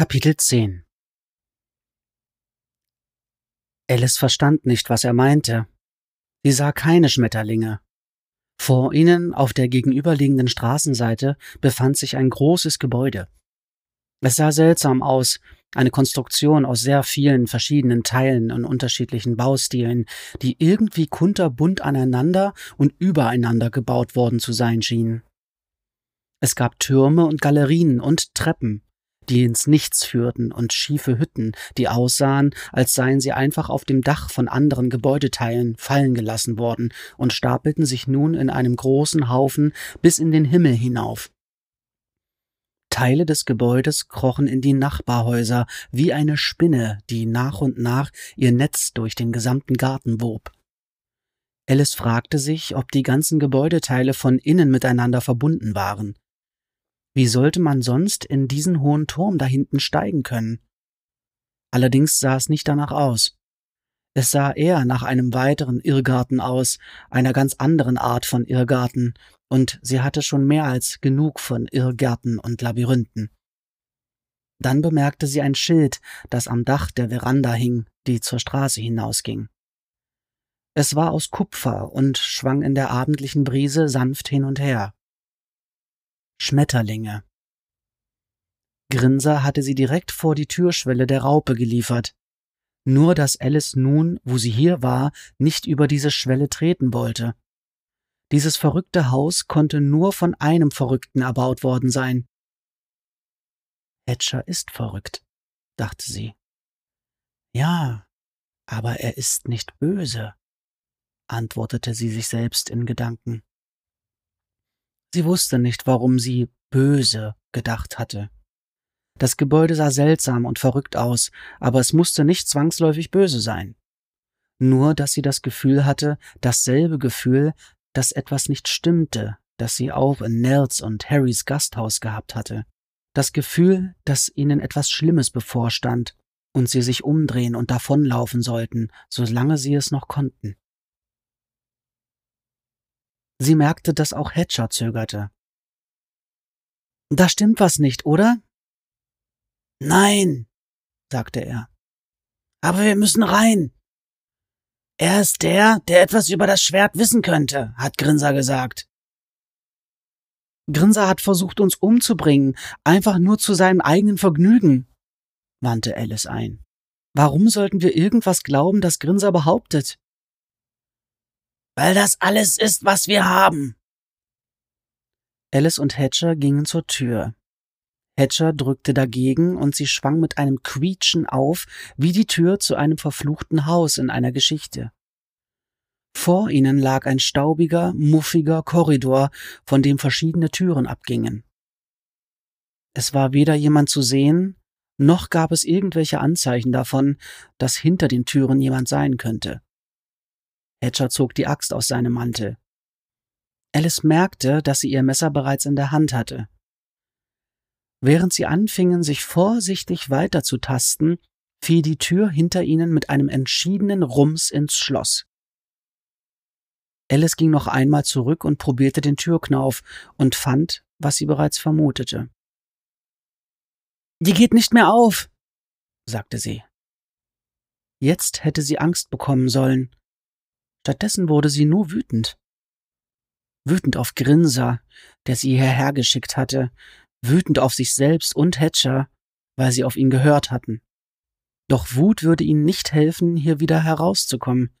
Kapitel 10 Alice verstand nicht, was er meinte. Sie sah keine Schmetterlinge. Vor ihnen, auf der gegenüberliegenden Straßenseite, befand sich ein großes Gebäude. Es sah seltsam aus, eine Konstruktion aus sehr vielen verschiedenen Teilen und unterschiedlichen Baustilen, die irgendwie kunterbunt aneinander und übereinander gebaut worden zu sein schienen. Es gab Türme und Galerien und Treppen, die ins Nichts führten, und schiefe Hütten, die aussahen, als seien sie einfach auf dem Dach von anderen Gebäudeteilen fallen gelassen worden und stapelten sich nun in einem großen Haufen bis in den Himmel hinauf. Teile des Gebäudes krochen in die Nachbarhäuser wie eine Spinne, die nach und nach ihr Netz durch den gesamten Garten wob. Alice fragte sich, ob die ganzen Gebäudeteile von innen miteinander verbunden waren. Wie sollte man sonst in diesen hohen Turm da hinten steigen können? Allerdings sah es nicht danach aus. Es sah eher nach einem weiteren Irrgarten aus, einer ganz anderen Art von Irrgarten, und sie hatte schon mehr als genug von Irrgärten und Labyrinthen. Dann bemerkte sie ein Schild, das am Dach der Veranda hing, die zur Straße hinausging. Es war aus Kupfer und schwang in der abendlichen Brise sanft hin und her. Schmetterlinge. Grinser hatte sie direkt vor die Türschwelle der Raupe geliefert. Nur dass Alice nun, wo sie hier war, nicht über diese Schwelle treten wollte. Dieses verrückte Haus konnte nur von einem Verrückten erbaut worden sein. Hatcher ist verrückt, dachte sie. Ja, aber er ist nicht böse, antwortete sie sich selbst in Gedanken. Sie wusste nicht, warum sie böse gedacht hatte. Das Gebäude sah seltsam und verrückt aus, aber es musste nicht zwangsläufig böse sein. Nur, dass sie das Gefühl hatte, dasselbe Gefühl, dass etwas nicht stimmte, das sie auch in Nels und Harrys Gasthaus gehabt hatte. Das Gefühl, dass ihnen etwas Schlimmes bevorstand und sie sich umdrehen und davonlaufen sollten, solange sie es noch konnten. Sie merkte, dass auch Hatcher zögerte. Da stimmt was nicht, oder? Nein, sagte er. Aber wir müssen rein. Er ist der, der etwas über das Schwert wissen könnte, hat Grinser gesagt. Grinser hat versucht, uns umzubringen, einfach nur zu seinem eigenen Vergnügen, wandte Alice ein. Warum sollten wir irgendwas glauben, das Grinser behauptet? Weil das alles ist, was wir haben. Alice und Hatcher gingen zur Tür. Hatcher drückte dagegen und sie schwang mit einem Quietschen auf, wie die Tür zu einem verfluchten Haus in einer Geschichte. Vor ihnen lag ein staubiger, muffiger Korridor, von dem verschiedene Türen abgingen. Es war weder jemand zu sehen, noch gab es irgendwelche Anzeichen davon, dass hinter den Türen jemand sein könnte. Hatcher zog die Axt aus seinem Mantel. Alice merkte, dass sie ihr Messer bereits in der Hand hatte. Während sie anfingen, sich vorsichtig weiterzutasten, fiel die Tür hinter ihnen mit einem entschiedenen Rums ins Schloss. Alice ging noch einmal zurück und probierte den Türknauf und fand, was sie bereits vermutete. Die geht nicht mehr auf, sagte sie. Jetzt hätte sie Angst bekommen sollen. Stattdessen wurde sie nur wütend. Wütend auf Grinser, der sie hierher geschickt hatte, wütend auf sich selbst und Hatcher, weil sie auf ihn gehört hatten. Doch Wut würde ihnen nicht helfen, hier wieder herauszukommen.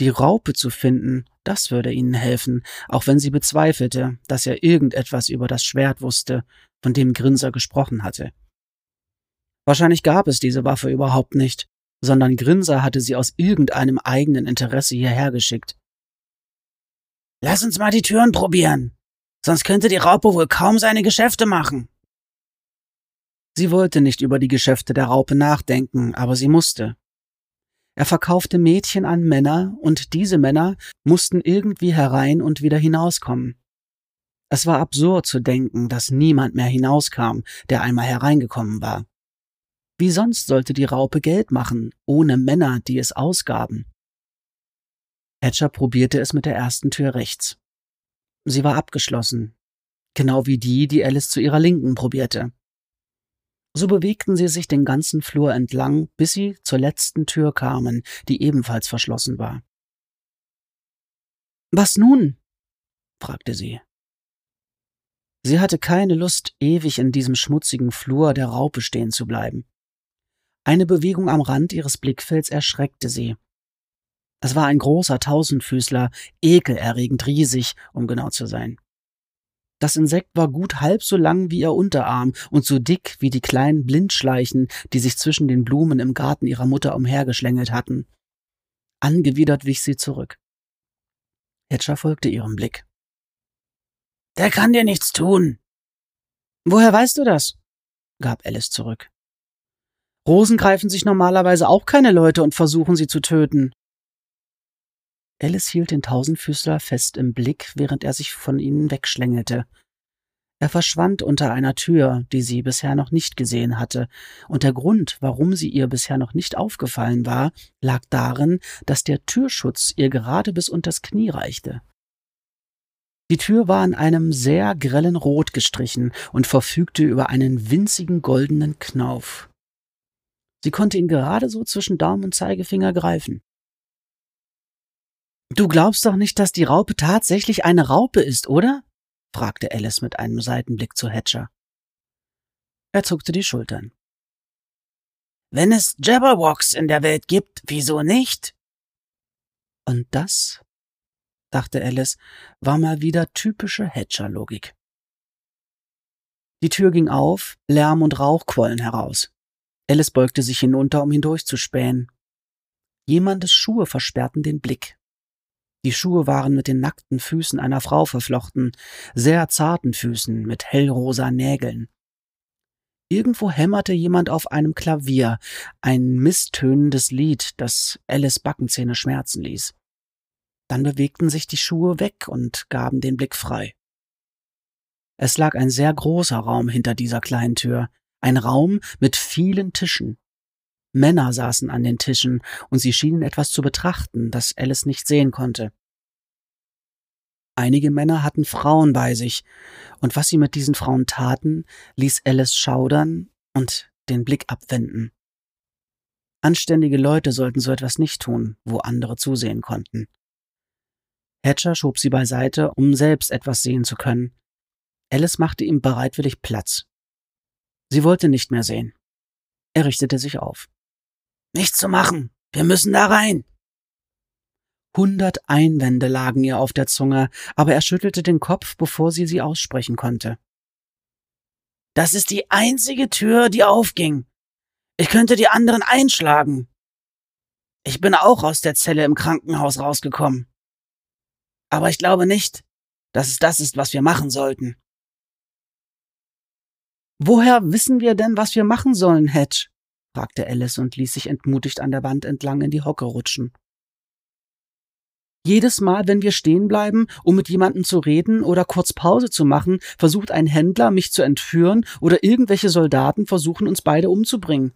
Die Raupe zu finden, das würde ihnen helfen, auch wenn sie bezweifelte, dass er irgendetwas über das Schwert wusste, von dem Grinser gesprochen hatte. Wahrscheinlich gab es diese Waffe überhaupt nicht, sondern Grinser hatte sie aus irgendeinem eigenen Interesse hierher geschickt. Lass uns mal die Türen probieren, sonst könnte die Raupe wohl kaum seine Geschäfte machen. Sie wollte nicht über die Geschäfte der Raupe nachdenken, aber sie musste. Er verkaufte Mädchen an Männer, und diese Männer mussten irgendwie herein und wieder hinauskommen. Es war absurd zu denken, dass niemand mehr hinauskam, der einmal hereingekommen war. Wie sonst sollte die Raupe Geld machen, ohne Männer, die es ausgaben? Hatcher probierte es mit der ersten Tür rechts. Sie war abgeschlossen, genau wie die, die Alice zu ihrer Linken probierte. So bewegten sie sich den ganzen Flur entlang, bis sie zur letzten Tür kamen, die ebenfalls verschlossen war. Was nun? fragte sie. Sie hatte keine Lust, ewig in diesem schmutzigen Flur der Raupe stehen zu bleiben. Eine Bewegung am Rand ihres Blickfelds erschreckte sie. Es war ein großer Tausendfüßler, ekelerregend riesig, um genau zu sein. Das Insekt war gut halb so lang wie ihr Unterarm und so dick wie die kleinen Blindschleichen, die sich zwischen den Blumen im Garten ihrer Mutter umhergeschlängelt hatten. Angewidert wich sie zurück. Hedger folgte ihrem Blick. Der kann dir nichts tun. Woher weißt du das? gab Alice zurück. Rosen greifen sich normalerweise auch keine Leute und versuchen sie zu töten. Alice hielt den Tausendfüßler fest im Blick, während er sich von ihnen wegschlängelte. Er verschwand unter einer Tür, die sie bisher noch nicht gesehen hatte, und der Grund, warum sie ihr bisher noch nicht aufgefallen war, lag darin, dass der Türschutz ihr gerade bis unters Knie reichte. Die Tür war in einem sehr grellen Rot gestrichen und verfügte über einen winzigen goldenen Knauf. Sie konnte ihn gerade so zwischen Daumen und Zeigefinger greifen. Du glaubst doch nicht, dass die Raupe tatsächlich eine Raupe ist, oder? fragte Alice mit einem Seitenblick zu Hatcher. Er zuckte die Schultern. Wenn es Jabberwocks in der Welt gibt, wieso nicht? Und das, dachte Alice, war mal wieder typische Hatcher-Logik. Die Tür ging auf, Lärm und Rauch quollen heraus. Alice beugte sich hinunter, um hindurchzuspähen. Jemandes Schuhe versperrten den Blick. Die Schuhe waren mit den nackten Füßen einer Frau verflochten, sehr zarten Füßen mit hellrosa Nägeln. Irgendwo hämmerte jemand auf einem Klavier, ein misstönendes Lied, das Alice Backenzähne schmerzen ließ. Dann bewegten sich die Schuhe weg und gaben den Blick frei. Es lag ein sehr großer Raum hinter dieser kleinen Tür, ein Raum mit vielen Tischen. Männer saßen an den Tischen, und sie schienen etwas zu betrachten, das Alice nicht sehen konnte. Einige Männer hatten Frauen bei sich, und was sie mit diesen Frauen taten, ließ Alice schaudern und den Blick abwenden. Anständige Leute sollten so etwas nicht tun, wo andere zusehen konnten. Hatcher schob sie beiseite, um selbst etwas sehen zu können. Alice machte ihm bereitwillig Platz. Sie wollte nicht mehr sehen. Er richtete sich auf. Nichts zu machen. Wir müssen da rein. Hundert Einwände lagen ihr auf der Zunge, aber er schüttelte den Kopf, bevor sie sie aussprechen konnte. Das ist die einzige Tür, die aufging. Ich könnte die anderen einschlagen. Ich bin auch aus der Zelle im Krankenhaus rausgekommen. Aber ich glaube nicht, dass es das ist, was wir machen sollten. Woher wissen wir denn, was wir machen sollen, Hedge? fragte Alice und ließ sich entmutigt an der Wand entlang in die Hocke rutschen. Jedes Mal, wenn wir stehen bleiben, um mit jemandem zu reden oder kurz Pause zu machen, versucht ein Händler, mich zu entführen oder irgendwelche Soldaten versuchen, uns beide umzubringen.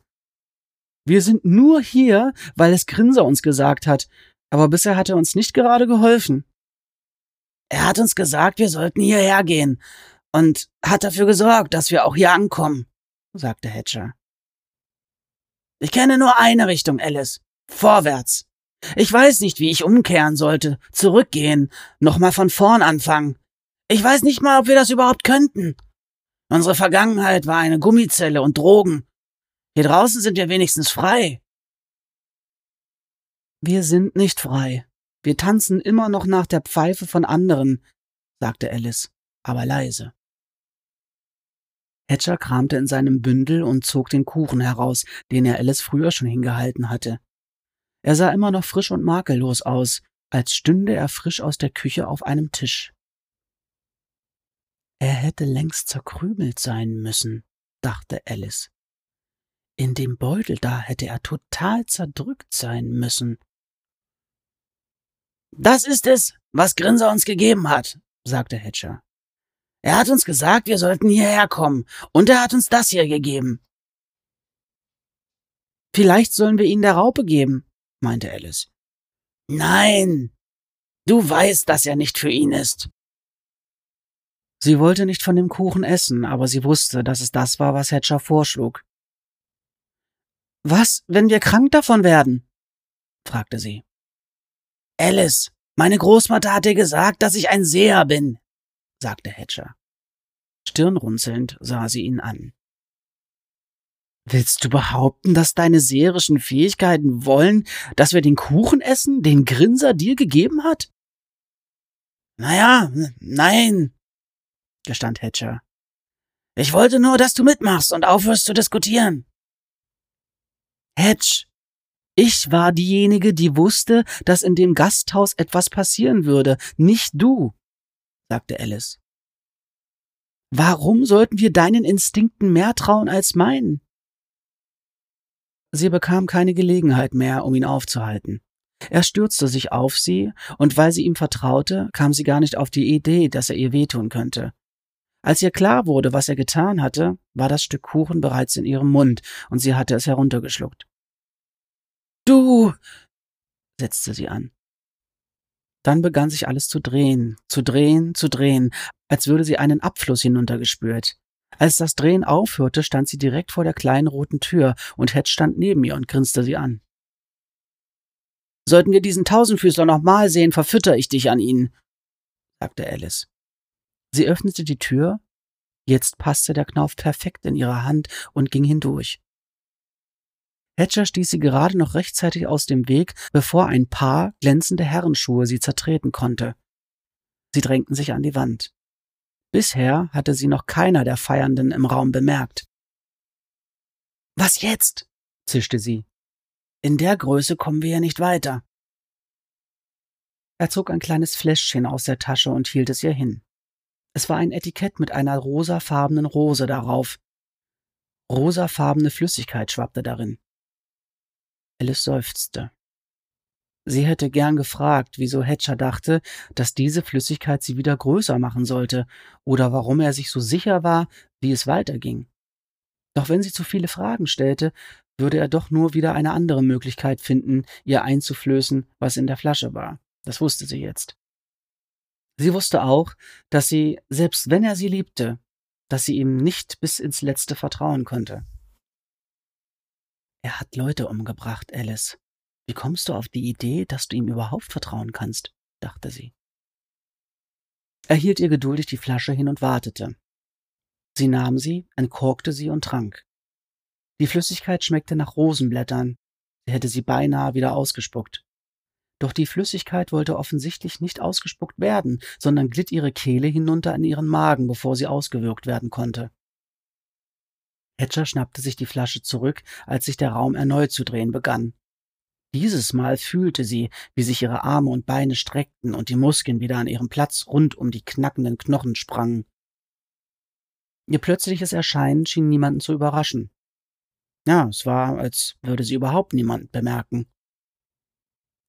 Wir sind nur hier, weil es Grinser uns gesagt hat, aber bisher hat er uns nicht gerade geholfen. Er hat uns gesagt, wir sollten hierher gehen und hat dafür gesorgt, dass wir auch hier ankommen, sagte Hatcher. Ich kenne nur eine Richtung, Alice. Vorwärts. Ich weiß nicht, wie ich umkehren sollte, zurückgehen, nochmal von vorn anfangen. Ich weiß nicht mal, ob wir das überhaupt könnten. Unsere Vergangenheit war eine Gummizelle und Drogen. Hier draußen sind wir wenigstens frei. Wir sind nicht frei. Wir tanzen immer noch nach der Pfeife von anderen, sagte Alice, aber leise. Hatcher kramte in seinem Bündel und zog den Kuchen heraus, den er Alice früher schon hingehalten hatte. Er sah immer noch frisch und makellos aus, als stünde er frisch aus der Küche auf einem Tisch. Er hätte längst zerkrümelt sein müssen, dachte Alice. In dem Beutel da hätte er total zerdrückt sein müssen. Das ist es, was Grinser uns gegeben hat, sagte Hatcher. Er hat uns gesagt, wir sollten hierher kommen, und er hat uns das hier gegeben. Vielleicht sollen wir ihn der Raupe geben, meinte Alice. Nein, du weißt, dass er nicht für ihn ist. Sie wollte nicht von dem Kuchen essen, aber sie wusste, dass es das war, was Hatcher vorschlug. Was, wenn wir krank davon werden? fragte sie. Alice, meine Großmutter hat dir gesagt, dass ich ein Seher bin, sagte Hatcher. Stirnrunzelnd sah sie ihn an. Willst du behaupten, dass deine seherischen Fähigkeiten wollen, dass wir den Kuchen essen, den Grinser dir gegeben hat? Naja, nein, gestand Hatcher. Ich wollte nur, dass du mitmachst und aufhörst zu diskutieren. Hatch, ich war diejenige, die wusste, dass in dem Gasthaus etwas passieren würde, nicht du, sagte Alice. Warum sollten wir deinen Instinkten mehr trauen als meinen? Sie bekam keine Gelegenheit mehr, um ihn aufzuhalten. Er stürzte sich auf sie, und weil sie ihm vertraute, kam sie gar nicht auf die Idee, dass er ihr wehtun könnte. Als ihr klar wurde, was er getan hatte, war das Stück Kuchen bereits in ihrem Mund, und sie hatte es heruntergeschluckt. Du, setzte sie an. Dann begann sich alles zu drehen, zu drehen, zu drehen, als würde sie einen Abfluss hinuntergespürt. Als das Drehen aufhörte, stand sie direkt vor der kleinen roten Tür, und Hed stand neben ihr und grinste sie an. Sollten wir diesen Tausendfüßler noch mal sehen, verfütter ich dich an ihn, sagte Alice. Sie öffnete die Tür, jetzt passte der Knauf perfekt in ihre Hand und ging hindurch. Hatcher stieß sie gerade noch rechtzeitig aus dem Weg, bevor ein Paar glänzende Herrenschuhe sie zertreten konnte. Sie drängten sich an die Wand. Bisher hatte sie noch keiner der Feiernden im Raum bemerkt. Was jetzt? zischte sie. In der Größe kommen wir ja nicht weiter. Er zog ein kleines Fläschchen aus der Tasche und hielt es ihr hin. Es war ein Etikett mit einer rosafarbenen Rose darauf. Rosafarbene Flüssigkeit schwappte darin. Alice seufzte. Sie hätte gern gefragt, wieso Hatcher dachte, dass diese Flüssigkeit sie wieder größer machen sollte, oder warum er sich so sicher war, wie es weiterging. Doch wenn sie zu viele Fragen stellte, würde er doch nur wieder eine andere Möglichkeit finden, ihr einzuflößen, was in der Flasche war. Das wusste sie jetzt. Sie wusste auch, dass sie, selbst wenn er sie liebte, dass sie ihm nicht bis ins letzte vertrauen konnte. Er hat Leute umgebracht, Alice. Wie kommst du auf die Idee, dass du ihm überhaupt vertrauen kannst? dachte sie. Er hielt ihr geduldig die Flasche hin und wartete. Sie nahm sie, entkorkte sie und trank. Die Flüssigkeit schmeckte nach Rosenblättern. Sie hätte sie beinahe wieder ausgespuckt. Doch die Flüssigkeit wollte offensichtlich nicht ausgespuckt werden, sondern glitt ihre Kehle hinunter in ihren Magen, bevor sie ausgewürgt werden konnte. Hatcher schnappte sich die Flasche zurück, als sich der Raum erneut zu drehen begann. Dieses Mal fühlte sie, wie sich ihre Arme und Beine streckten und die Muskeln wieder an ihrem Platz rund um die knackenden Knochen sprangen. Ihr plötzliches Erscheinen schien niemanden zu überraschen. Ja, es war, als würde sie überhaupt niemand bemerken.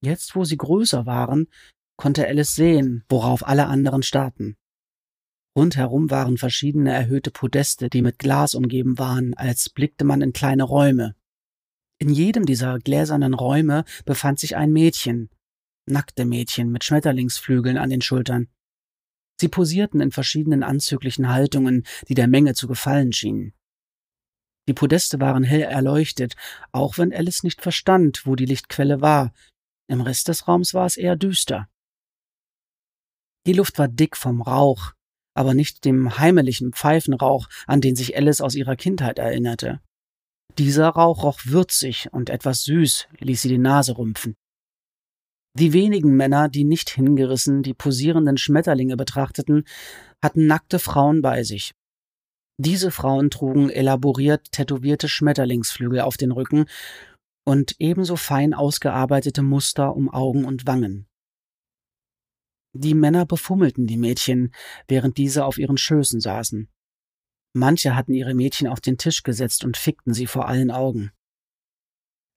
Jetzt, wo sie größer waren, konnte Alice sehen, worauf alle anderen starrten. Rundherum waren verschiedene erhöhte Podeste, die mit Glas umgeben waren, als blickte man in kleine Räume. In jedem dieser gläsernen Räume befand sich ein Mädchen, nackte Mädchen mit Schmetterlingsflügeln an den Schultern. Sie posierten in verschiedenen anzüglichen Haltungen, die der Menge zu gefallen schienen. Die Podeste waren hell erleuchtet, auch wenn Alice nicht verstand, wo die Lichtquelle war, im Rest des Raums war es eher düster. Die Luft war dick vom Rauch, aber nicht dem heimlichen Pfeifenrauch, an den sich Alice aus ihrer Kindheit erinnerte. Dieser Rauch roch würzig und etwas süß, ließ sie die Nase rümpfen. Die wenigen Männer, die nicht hingerissen die posierenden Schmetterlinge betrachteten, hatten nackte Frauen bei sich. Diese Frauen trugen elaboriert tätowierte Schmetterlingsflügel auf den Rücken und ebenso fein ausgearbeitete Muster um Augen und Wangen. Die Männer befummelten die Mädchen, während diese auf ihren Schößen saßen. Manche hatten ihre Mädchen auf den Tisch gesetzt und fickten sie vor allen Augen.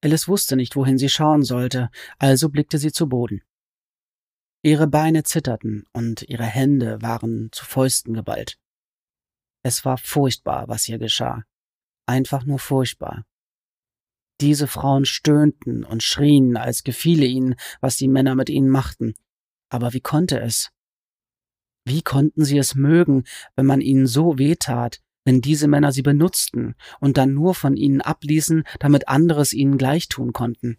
Alice wusste nicht, wohin sie schauen sollte, also blickte sie zu Boden. Ihre Beine zitterten und ihre Hände waren zu Fäusten geballt. Es war furchtbar, was hier geschah. Einfach nur furchtbar. Diese Frauen stöhnten und schrien, als gefiele ihnen, was die Männer mit ihnen machten. Aber wie konnte es? Wie konnten sie es mögen, wenn man ihnen so wehtat, wenn diese Männer sie benutzten und dann nur von ihnen abließen, damit andere es ihnen gleich tun konnten?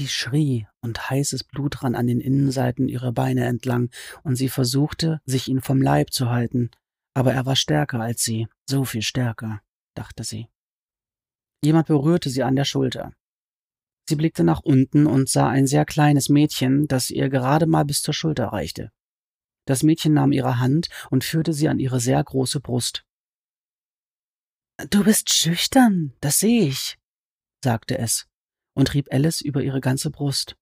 Sie schrie und heißes Blut rann an den Innenseiten ihrer Beine entlang, und sie versuchte, sich ihn vom Leib zu halten, aber er war stärker als sie, so viel stärker, dachte sie. Jemand berührte sie an der Schulter. Sie blickte nach unten und sah ein sehr kleines Mädchen, das ihr gerade mal bis zur Schulter reichte. Das Mädchen nahm ihre Hand und führte sie an ihre sehr große Brust. Du bist schüchtern, das sehe ich, sagte es und rieb Alice über ihre ganze Brust.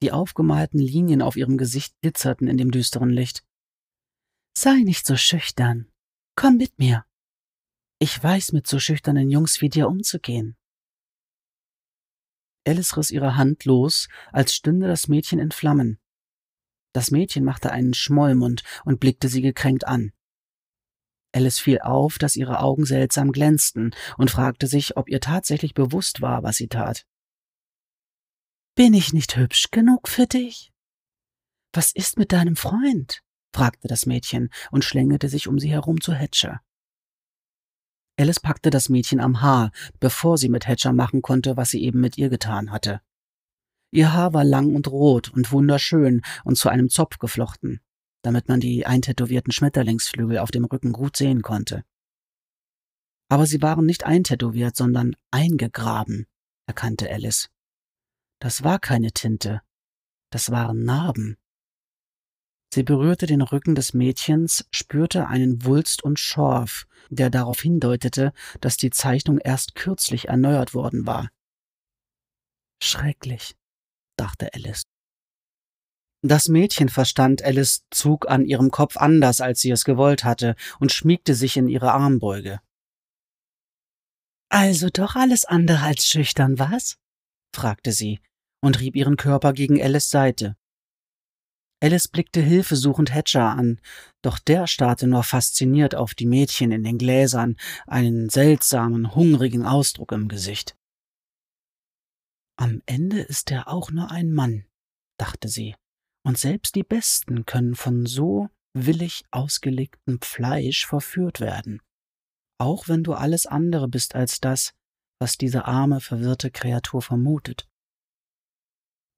Die aufgemalten Linien auf ihrem Gesicht glitzerten in dem düsteren Licht. Sei nicht so schüchtern. Komm mit mir. Ich weiß, mit so schüchternen Jungs wie dir umzugehen. Alice riss ihre Hand los, als stünde das Mädchen in Flammen. Das Mädchen machte einen Schmollmund und blickte sie gekränkt an. Alice fiel auf, dass ihre Augen seltsam glänzten und fragte sich, ob ihr tatsächlich bewusst war, was sie tat. Bin ich nicht hübsch genug für dich? Was ist mit deinem Freund? fragte das Mädchen und schlängelte sich um sie herum zu Hatcher. Alice packte das Mädchen am Haar, bevor sie mit Hatcher machen konnte, was sie eben mit ihr getan hatte. Ihr Haar war lang und rot und wunderschön und zu einem Zopf geflochten damit man die eintätowierten Schmetterlingsflügel auf dem Rücken gut sehen konnte. Aber sie waren nicht eintätowiert, sondern eingegraben, erkannte Alice. Das war keine Tinte, das waren Narben. Sie berührte den Rücken des Mädchens, spürte einen Wulst und Schorf, der darauf hindeutete, dass die Zeichnung erst kürzlich erneuert worden war. Schrecklich, dachte Alice. Das Mädchen verstand Alice Zug an ihrem Kopf anders, als sie es gewollt hatte, und schmiegte sich in ihre Armbeuge. Also doch alles andere als schüchtern, was? fragte sie und rieb ihren Körper gegen Alice Seite. Alice blickte hilfesuchend Hatcher an, doch der starrte nur fasziniert auf die Mädchen in den Gläsern, einen seltsamen, hungrigen Ausdruck im Gesicht. Am Ende ist er auch nur ein Mann, dachte sie und selbst die Besten können von so willig ausgelegtem Fleisch verführt werden, auch wenn du alles andere bist als das, was diese arme, verwirrte Kreatur vermutet.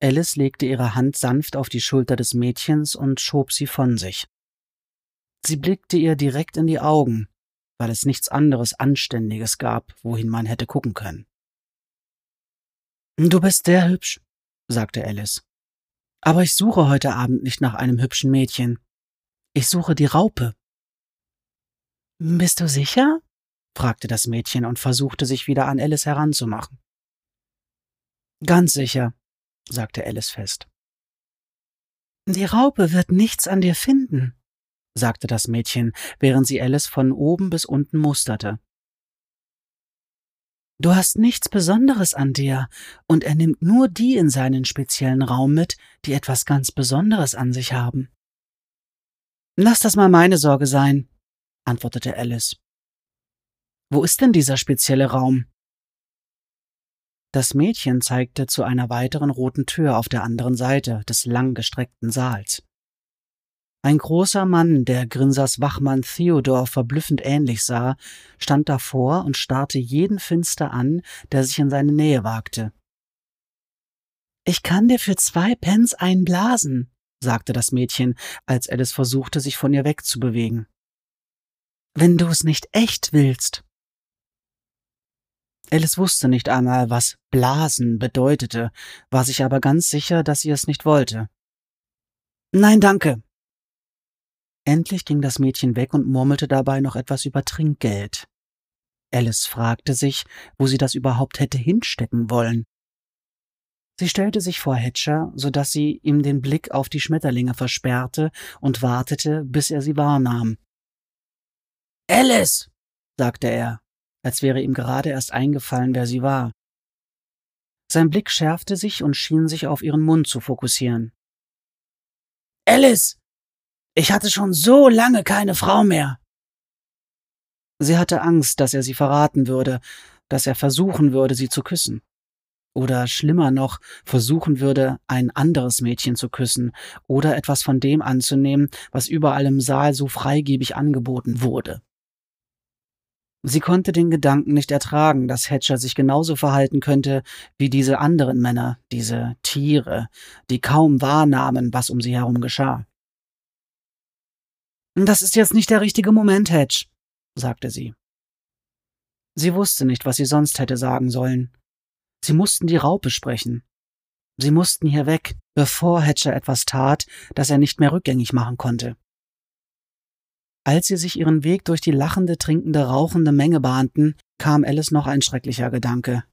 Alice legte ihre Hand sanft auf die Schulter des Mädchens und schob sie von sich. Sie blickte ihr direkt in die Augen, weil es nichts anderes Anständiges gab, wohin man hätte gucken können. Du bist sehr hübsch, sagte Alice. Aber ich suche heute Abend nicht nach einem hübschen Mädchen. Ich suche die Raupe. Bist du sicher? fragte das Mädchen und versuchte sich wieder an Alice heranzumachen. Ganz sicher, sagte Alice fest. Die Raupe wird nichts an dir finden, sagte das Mädchen, während sie Alice von oben bis unten musterte. Du hast nichts Besonderes an dir, und er nimmt nur die in seinen speziellen Raum mit, die etwas ganz Besonderes an sich haben. Lass das mal meine Sorge sein, antwortete Alice. Wo ist denn dieser spezielle Raum? Das Mädchen zeigte zu einer weiteren roten Tür auf der anderen Seite des langgestreckten Saals. Ein großer Mann, der Grinsers Wachmann Theodor verblüffend ähnlich sah, stand davor und starrte jeden finster an, der sich in seine Nähe wagte. Ich kann dir für zwei Pence einblasen, sagte das Mädchen, als Alice versuchte, sich von ihr wegzubewegen. Wenn du es nicht echt willst. Alice wusste nicht einmal, was Blasen bedeutete, war sich aber ganz sicher, dass sie es nicht wollte. Nein, danke, Endlich ging das Mädchen weg und murmelte dabei noch etwas über Trinkgeld. Alice fragte sich, wo sie das überhaupt hätte hinstecken wollen. Sie stellte sich vor Hatcher, so dass sie ihm den Blick auf die Schmetterlinge versperrte und wartete, bis er sie wahrnahm. Alice, sagte er, als wäre ihm gerade erst eingefallen, wer sie war. Sein Blick schärfte sich und schien sich auf ihren Mund zu fokussieren. Alice, ich hatte schon so lange keine Frau mehr. Sie hatte Angst, dass er sie verraten würde, dass er versuchen würde, sie zu küssen. oder schlimmer noch versuchen würde, ein anderes Mädchen zu küssen oder etwas von dem anzunehmen, was überall im Saal so freigebig angeboten wurde. Sie konnte den Gedanken nicht ertragen, dass Hatcher sich genauso verhalten könnte wie diese anderen Männer, diese Tiere, die kaum wahrnahmen, was um sie herum geschah. Das ist jetzt nicht der richtige Moment, Hatch, sagte sie. Sie wusste nicht, was sie sonst hätte sagen sollen. Sie mussten die Raupe sprechen. Sie mussten hier weg, bevor Hatcher etwas tat, das er nicht mehr rückgängig machen konnte. Als sie sich ihren Weg durch die lachende, trinkende, rauchende Menge bahnten, kam Alice noch ein schrecklicher Gedanke.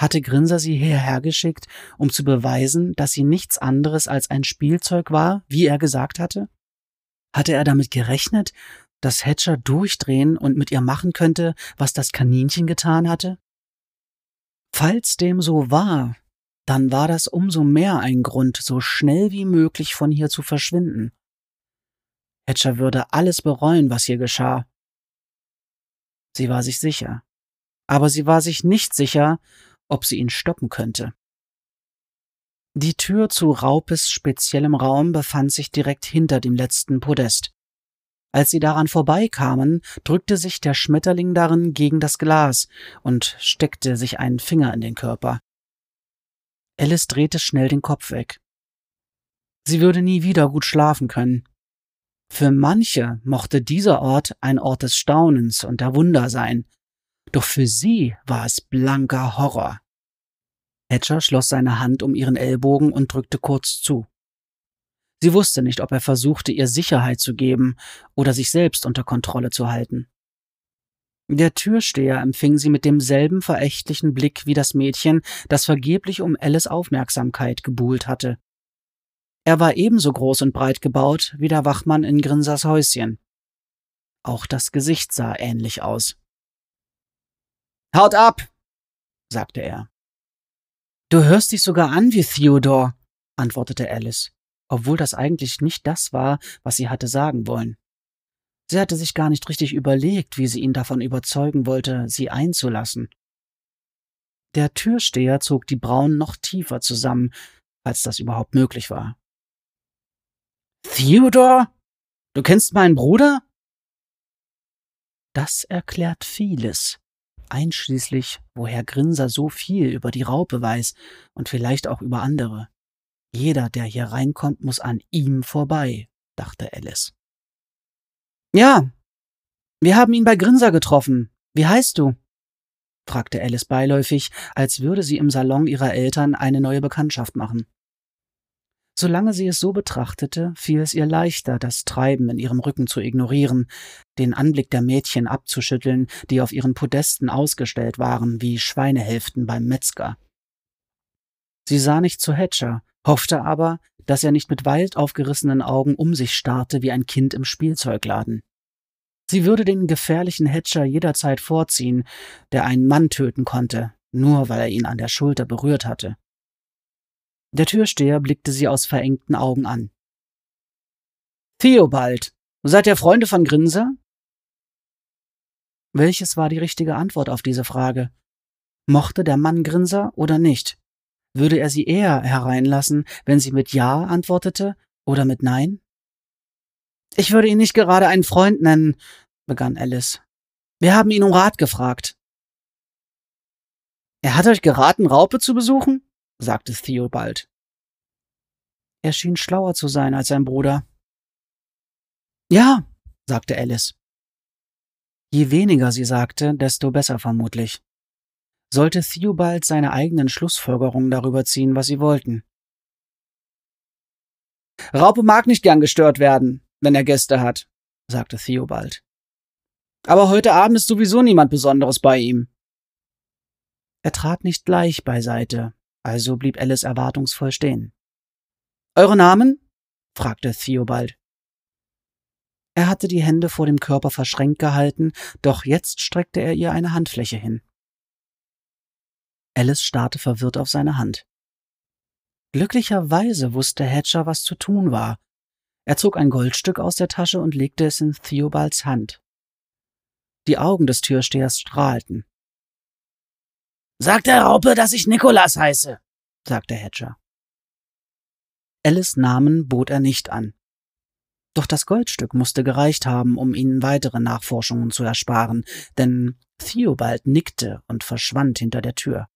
Hatte Grinser sie hierher geschickt, um zu beweisen, dass sie nichts anderes als ein Spielzeug war, wie er gesagt hatte? Hatte er damit gerechnet, dass Hatcher durchdrehen und mit ihr machen könnte, was das Kaninchen getan hatte? Falls dem so war, dann war das umso mehr ein Grund, so schnell wie möglich von hier zu verschwinden. Hatcher würde alles bereuen, was hier geschah. Sie war sich sicher. Aber sie war sich nicht sicher, ob sie ihn stoppen könnte. Die Tür zu Raupes speziellem Raum befand sich direkt hinter dem letzten Podest. Als sie daran vorbeikamen, drückte sich der Schmetterling darin gegen das Glas und steckte sich einen Finger in den Körper. Alice drehte schnell den Kopf weg. Sie würde nie wieder gut schlafen können. Für manche mochte dieser Ort ein Ort des Staunens und der Wunder sein, doch für sie war es blanker Horror. Hatcher schloss seine Hand um ihren Ellbogen und drückte kurz zu. Sie wusste nicht, ob er versuchte, ihr Sicherheit zu geben oder sich selbst unter Kontrolle zu halten. Der Türsteher empfing sie mit demselben verächtlichen Blick wie das Mädchen, das vergeblich um Alice Aufmerksamkeit gebuhlt hatte. Er war ebenso groß und breit gebaut wie der Wachmann in Grinsers Häuschen. Auch das Gesicht sah ähnlich aus. Haut ab, sagte er. Du hörst dich sogar an wie Theodore, antwortete Alice obwohl das eigentlich nicht das war, was sie hatte sagen wollen. Sie hatte sich gar nicht richtig überlegt, wie sie ihn davon überzeugen wollte, sie einzulassen. Der Türsteher zog die Brauen noch tiefer zusammen, als das überhaupt möglich war. Theodore? Du kennst meinen Bruder? Das erklärt vieles, einschließlich, woher Grinser so viel über die Raupe weiß und vielleicht auch über andere. Jeder, der hier reinkommt, muss an ihm vorbei, dachte Alice. Ja, wir haben ihn bei Grinser getroffen. Wie heißt du? fragte Alice beiläufig, als würde sie im Salon ihrer Eltern eine neue Bekanntschaft machen. Solange sie es so betrachtete, fiel es ihr leichter, das Treiben in ihrem Rücken zu ignorieren, den Anblick der Mädchen abzuschütteln, die auf ihren Podesten ausgestellt waren wie Schweinehälften beim Metzger. Sie sah nicht zu Hatcher, hoffte aber, dass er nicht mit weit aufgerissenen Augen um sich starrte wie ein Kind im Spielzeugladen. Sie würde den gefährlichen Hatcher jederzeit vorziehen, der einen Mann töten konnte, nur weil er ihn an der Schulter berührt hatte. Der Türsteher blickte sie aus verengten Augen an. Theobald, seid ihr Freunde von Grinser? Welches war die richtige Antwort auf diese Frage? Mochte der Mann Grinser oder nicht? Würde er sie eher hereinlassen, wenn sie mit Ja antwortete oder mit Nein? Ich würde ihn nicht gerade einen Freund nennen, begann Alice. Wir haben ihn um Rat gefragt. Er hat euch geraten, Raupe zu besuchen? Sagte Theobald. Er schien schlauer zu sein als sein Bruder. Ja, sagte Alice. Je weniger sie sagte, desto besser vermutlich sollte Theobald seine eigenen Schlussfolgerungen darüber ziehen, was sie wollten. Raupe mag nicht gern gestört werden, wenn er Gäste hat, sagte Theobald. Aber heute Abend ist sowieso niemand Besonderes bei ihm. Er trat nicht gleich beiseite, also blieb Alice erwartungsvoll stehen. Eure Namen? fragte Theobald. Er hatte die Hände vor dem Körper verschränkt gehalten, doch jetzt streckte er ihr eine Handfläche hin. Alice starrte verwirrt auf seine Hand. Glücklicherweise wusste Hatcher, was zu tun war. Er zog ein Goldstück aus der Tasche und legte es in Theobalds Hand. Die Augen des Türstehers strahlten. Sag der Raupe, dass ich Nikolas heiße, sagte Hatcher. Alice Namen bot er nicht an. Doch das Goldstück musste gereicht haben, um ihnen weitere Nachforschungen zu ersparen, denn Theobald nickte und verschwand hinter der Tür.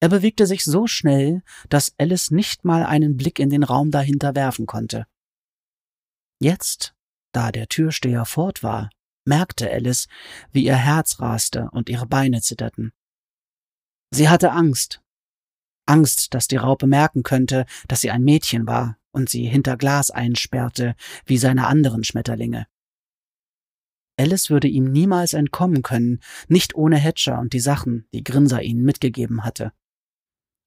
Er bewegte sich so schnell, dass Alice nicht mal einen Blick in den Raum dahinter werfen konnte. Jetzt, da der Türsteher fort war, merkte Alice, wie ihr Herz raste und ihre Beine zitterten. Sie hatte Angst. Angst, dass die Raupe merken könnte, dass sie ein Mädchen war und sie hinter Glas einsperrte, wie seine anderen Schmetterlinge. Alice würde ihm niemals entkommen können, nicht ohne Hatcher und die Sachen, die Grinser ihnen mitgegeben hatte.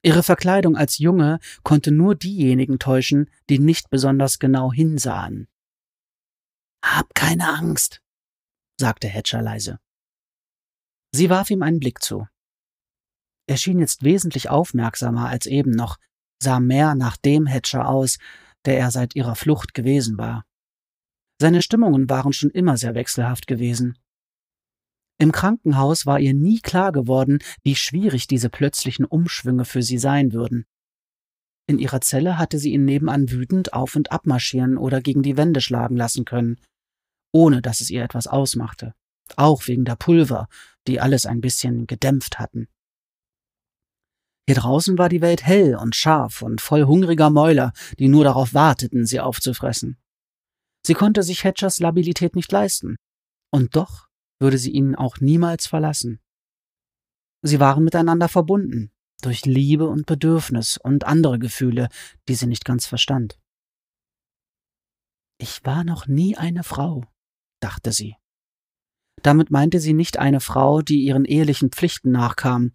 Ihre Verkleidung als Junge konnte nur diejenigen täuschen, die nicht besonders genau hinsahen. Hab keine Angst, sagte Hatcher leise. Sie warf ihm einen Blick zu. Er schien jetzt wesentlich aufmerksamer als eben noch, sah mehr nach dem Hatcher aus, der er seit ihrer Flucht gewesen war. Seine Stimmungen waren schon immer sehr wechselhaft gewesen. Im Krankenhaus war ihr nie klar geworden, wie schwierig diese plötzlichen Umschwünge für sie sein würden. In ihrer Zelle hatte sie ihn nebenan wütend auf und abmarschieren oder gegen die Wände schlagen lassen können, ohne dass es ihr etwas ausmachte, auch wegen der Pulver, die alles ein bisschen gedämpft hatten. Hier draußen war die Welt hell und scharf und voll hungriger Mäuler, die nur darauf warteten, sie aufzufressen. Sie konnte sich Hatchers Labilität nicht leisten. Und doch würde sie ihn auch niemals verlassen. Sie waren miteinander verbunden, durch Liebe und Bedürfnis und andere Gefühle, die sie nicht ganz verstand. Ich war noch nie eine Frau, dachte sie. Damit meinte sie nicht eine Frau, die ihren ehelichen Pflichten nachkam,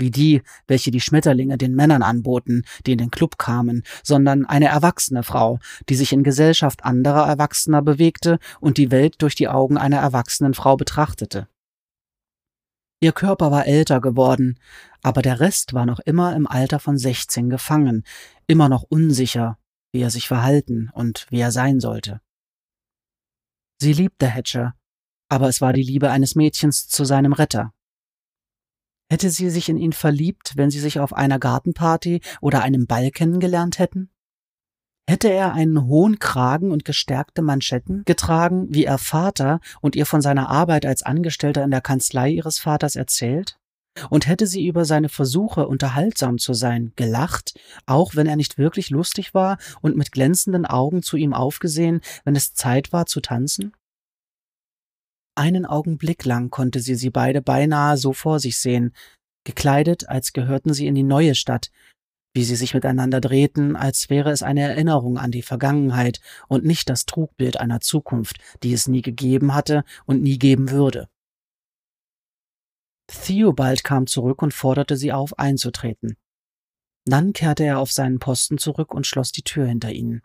wie die, welche die Schmetterlinge den Männern anboten, die in den Club kamen, sondern eine erwachsene Frau, die sich in Gesellschaft anderer Erwachsener bewegte und die Welt durch die Augen einer erwachsenen Frau betrachtete. Ihr Körper war älter geworden, aber der Rest war noch immer im Alter von sechzehn gefangen, immer noch unsicher, wie er sich verhalten und wie er sein sollte. Sie liebte Hatcher, aber es war die Liebe eines Mädchens zu seinem Retter. Hätte sie sich in ihn verliebt, wenn sie sich auf einer Gartenparty oder einem Ball kennengelernt hätten? Hätte er einen hohen Kragen und gestärkte Manschetten getragen, wie ihr Vater, und ihr von seiner Arbeit als Angestellter in der Kanzlei ihres Vaters erzählt? Und hätte sie über seine Versuche, unterhaltsam zu sein, gelacht, auch wenn er nicht wirklich lustig war, und mit glänzenden Augen zu ihm aufgesehen, wenn es Zeit war zu tanzen? Einen Augenblick lang konnte sie sie beide beinahe so vor sich sehen, gekleidet, als gehörten sie in die neue Stadt, wie sie sich miteinander drehten, als wäre es eine Erinnerung an die Vergangenheit und nicht das Trugbild einer Zukunft, die es nie gegeben hatte und nie geben würde. Theobald kam zurück und forderte sie auf, einzutreten. Dann kehrte er auf seinen Posten zurück und schloss die Tür hinter ihnen.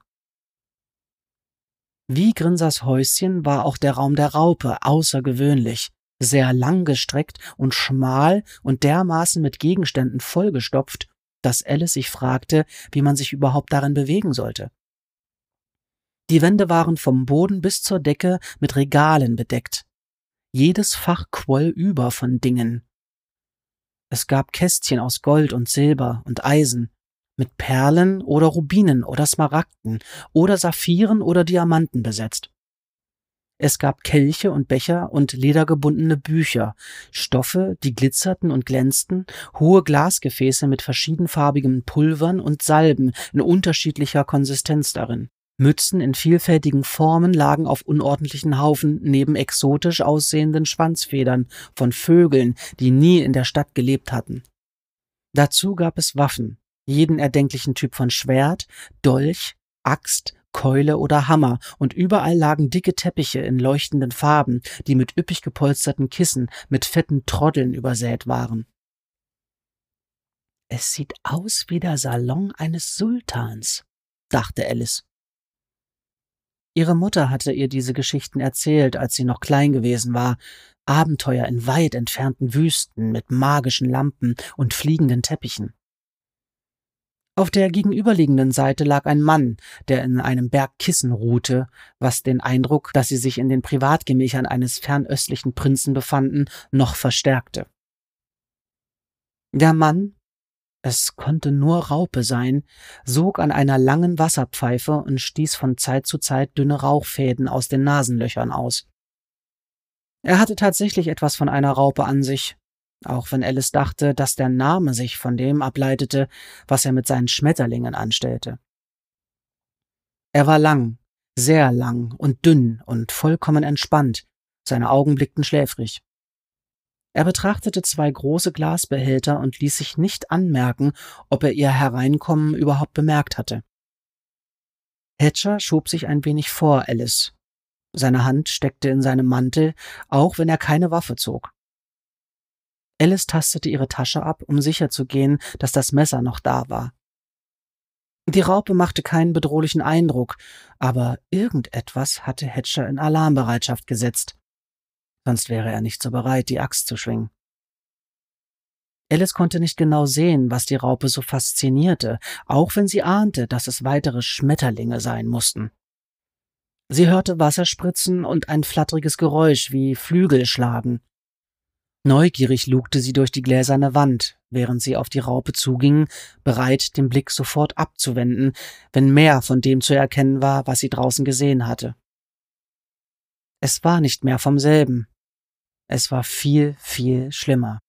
Wie Grinsers Häuschen war auch der Raum der Raupe außergewöhnlich, sehr langgestreckt und schmal und dermaßen mit Gegenständen vollgestopft, dass Alice sich fragte, wie man sich überhaupt darin bewegen sollte. Die Wände waren vom Boden bis zur Decke mit Regalen bedeckt. Jedes Fach quoll über von Dingen. Es gab Kästchen aus Gold und Silber und Eisen, mit Perlen oder Rubinen oder Smaragden oder Saphiren oder Diamanten besetzt. Es gab Kelche und Becher und ledergebundene Bücher, Stoffe, die glitzerten und glänzten, hohe Glasgefäße mit verschiedenfarbigen Pulvern und Salben in unterschiedlicher Konsistenz darin. Mützen in vielfältigen Formen lagen auf unordentlichen Haufen neben exotisch aussehenden Schwanzfedern von Vögeln, die nie in der Stadt gelebt hatten. Dazu gab es Waffen, jeden erdenklichen Typ von Schwert, Dolch, Axt, Keule oder Hammer, und überall lagen dicke Teppiche in leuchtenden Farben, die mit üppig gepolsterten Kissen mit fetten Troddeln übersät waren. Es sieht aus wie der Salon eines Sultans, dachte Alice. Ihre Mutter hatte ihr diese Geschichten erzählt, als sie noch klein gewesen war, Abenteuer in weit entfernten Wüsten mit magischen Lampen und fliegenden Teppichen. Auf der gegenüberliegenden Seite lag ein Mann, der in einem Berg Kissen ruhte, was den Eindruck, dass sie sich in den Privatgemächern eines fernöstlichen Prinzen befanden, noch verstärkte. Der Mann, es konnte nur Raupe sein, sog an einer langen Wasserpfeife und stieß von Zeit zu Zeit dünne Rauchfäden aus den Nasenlöchern aus. Er hatte tatsächlich etwas von einer Raupe an sich, auch wenn Alice dachte, dass der Name sich von dem ableitete, was er mit seinen Schmetterlingen anstellte. Er war lang, sehr lang und dünn und vollkommen entspannt, seine Augen blickten schläfrig. Er betrachtete zwei große Glasbehälter und ließ sich nicht anmerken, ob er ihr Hereinkommen überhaupt bemerkt hatte. Hatcher schob sich ein wenig vor Alice. Seine Hand steckte in seinem Mantel, auch wenn er keine Waffe zog. Alice tastete ihre Tasche ab, um sicherzugehen, dass das Messer noch da war. Die Raupe machte keinen bedrohlichen Eindruck, aber irgendetwas hatte Hatcher in Alarmbereitschaft gesetzt. Sonst wäre er nicht so bereit, die Axt zu schwingen. Alice konnte nicht genau sehen, was die Raupe so faszinierte, auch wenn sie ahnte, dass es weitere Schmetterlinge sein mussten. Sie hörte Wasser spritzen und ein flatteriges Geräusch wie Flügel schlagen. Neugierig lugte sie durch die gläserne Wand, während sie auf die Raupe zuging, bereit, den Blick sofort abzuwenden, wenn mehr von dem zu erkennen war, was sie draußen gesehen hatte. Es war nicht mehr vom selben. Es war viel, viel schlimmer.